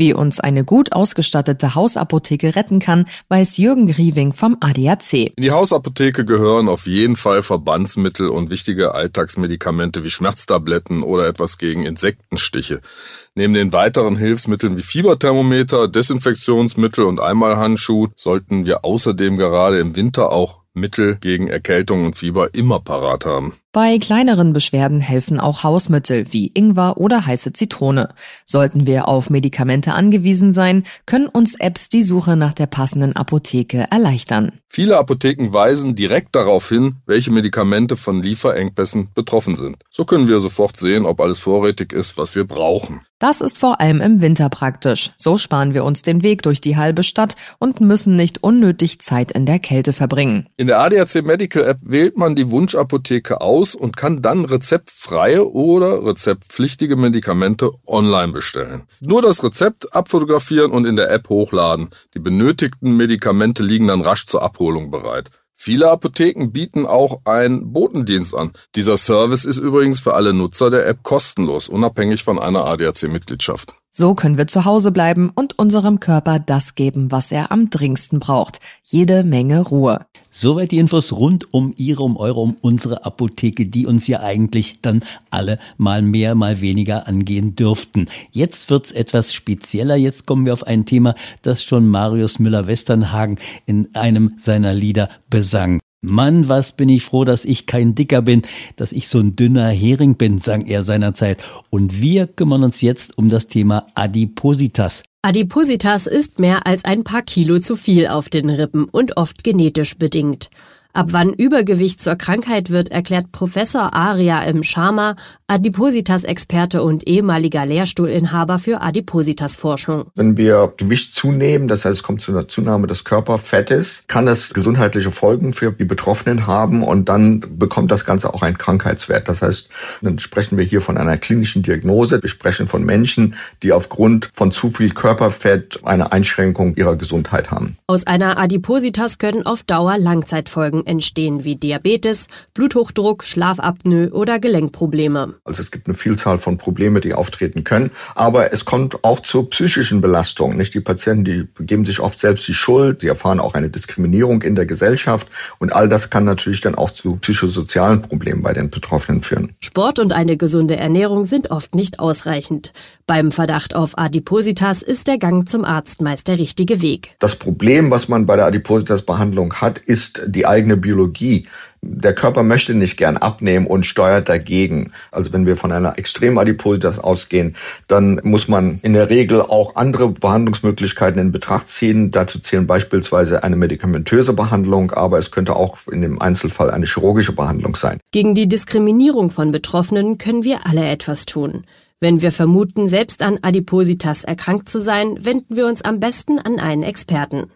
Wie uns eine gut ausgestattete Hausapotheke retten kann, weiß Jürgen Grieving vom ADAC. In die Hausapotheke gehören auf jeden Fall Verbandsmittel und wichtige Alltagsmedikamente wie Schmerztabletten oder etwas gegen Insektenstiche. Neben den weiteren Hilfsmitteln wie Fieberthermometer, Desinfektionsmittel und Einmalhandschuh sollten wir außerdem gerade im Winter auch Mittel gegen Erkältung und Fieber immer parat haben. Bei kleineren Beschwerden helfen auch Hausmittel wie Ingwer oder heiße Zitrone. Sollten wir auf Medikamente angewiesen sein, können uns Apps die Suche nach der passenden Apotheke erleichtern. Viele Apotheken weisen direkt darauf hin, welche Medikamente von Lieferengpässen betroffen sind. So können wir sofort sehen, ob alles vorrätig ist, was wir brauchen. Das ist vor allem im Winter praktisch. So sparen wir uns den Weg durch die halbe Stadt und müssen nicht unnötig Zeit in der Kälte verbringen. In der ADAC Medical App wählt man die Wunschapotheke aus und kann dann rezeptfreie oder rezeptpflichtige Medikamente online bestellen. Nur das Rezept abfotografieren und in der App hochladen. Die benötigten Medikamente liegen dann rasch zur Abholung bereit. Viele Apotheken bieten auch einen Botendienst an. Dieser Service ist übrigens für alle Nutzer der App kostenlos, unabhängig von einer ADAC-Mitgliedschaft. So können wir zu Hause bleiben und unserem Körper das geben, was er am dringendsten braucht. Jede Menge Ruhe. Soweit die Infos rund um Ihre, um eure, um unsere Apotheke, die uns ja eigentlich dann alle mal mehr, mal weniger angehen dürften. Jetzt wird's etwas spezieller. Jetzt kommen wir auf ein Thema, das schon Marius Müller-Westernhagen in einem seiner Lieder besang. Mann, was bin ich froh, dass ich kein Dicker bin, dass ich so ein dünner Hering bin, sang er seinerzeit. Und wir kümmern uns jetzt um das Thema Adipositas. Adipositas ist mehr als ein paar Kilo zu viel auf den Rippen und oft genetisch bedingt. Ab wann Übergewicht zur Krankheit wird, erklärt Professor Aria M. Sharma, Adipositas-Experte und ehemaliger Lehrstuhlinhaber für Adipositas-Forschung. Wenn wir Gewicht zunehmen, das heißt, es kommt zu einer Zunahme des Körperfettes, kann das gesundheitliche Folgen für die Betroffenen haben und dann bekommt das Ganze auch einen Krankheitswert. Das heißt, dann sprechen wir hier von einer klinischen Diagnose. Wir sprechen von Menschen, die aufgrund von zu viel Körperfett eine Einschränkung ihrer Gesundheit haben. Aus einer Adipositas können auf Dauer Langzeitfolgen Folgen entstehen wie Diabetes, Bluthochdruck, Schlafapnoe oder Gelenkprobleme. Also es gibt eine Vielzahl von Problemen, die auftreten können, aber es kommt auch zu psychischen Belastungen. Nicht die Patienten, die geben sich oft selbst die Schuld, sie erfahren auch eine Diskriminierung in der Gesellschaft und all das kann natürlich dann auch zu psychosozialen Problemen bei den Betroffenen führen. Sport und eine gesunde Ernährung sind oft nicht ausreichend. Beim Verdacht auf Adipositas ist der Gang zum Arzt meist der richtige Weg. Das Problem, was man bei der Adipositas-Behandlung hat, ist die eigene eigene Biologie. Der Körper möchte nicht gern abnehmen und steuert dagegen. Also wenn wir von einer Extremadipositas ausgehen, dann muss man in der Regel auch andere Behandlungsmöglichkeiten in Betracht ziehen. Dazu zählen beispielsweise eine medikamentöse Behandlung, aber es könnte auch in dem Einzelfall eine chirurgische Behandlung sein. Gegen die Diskriminierung von Betroffenen können wir alle etwas tun. Wenn wir vermuten, selbst an Adipositas erkrankt zu sein, wenden wir uns am besten an einen Experten.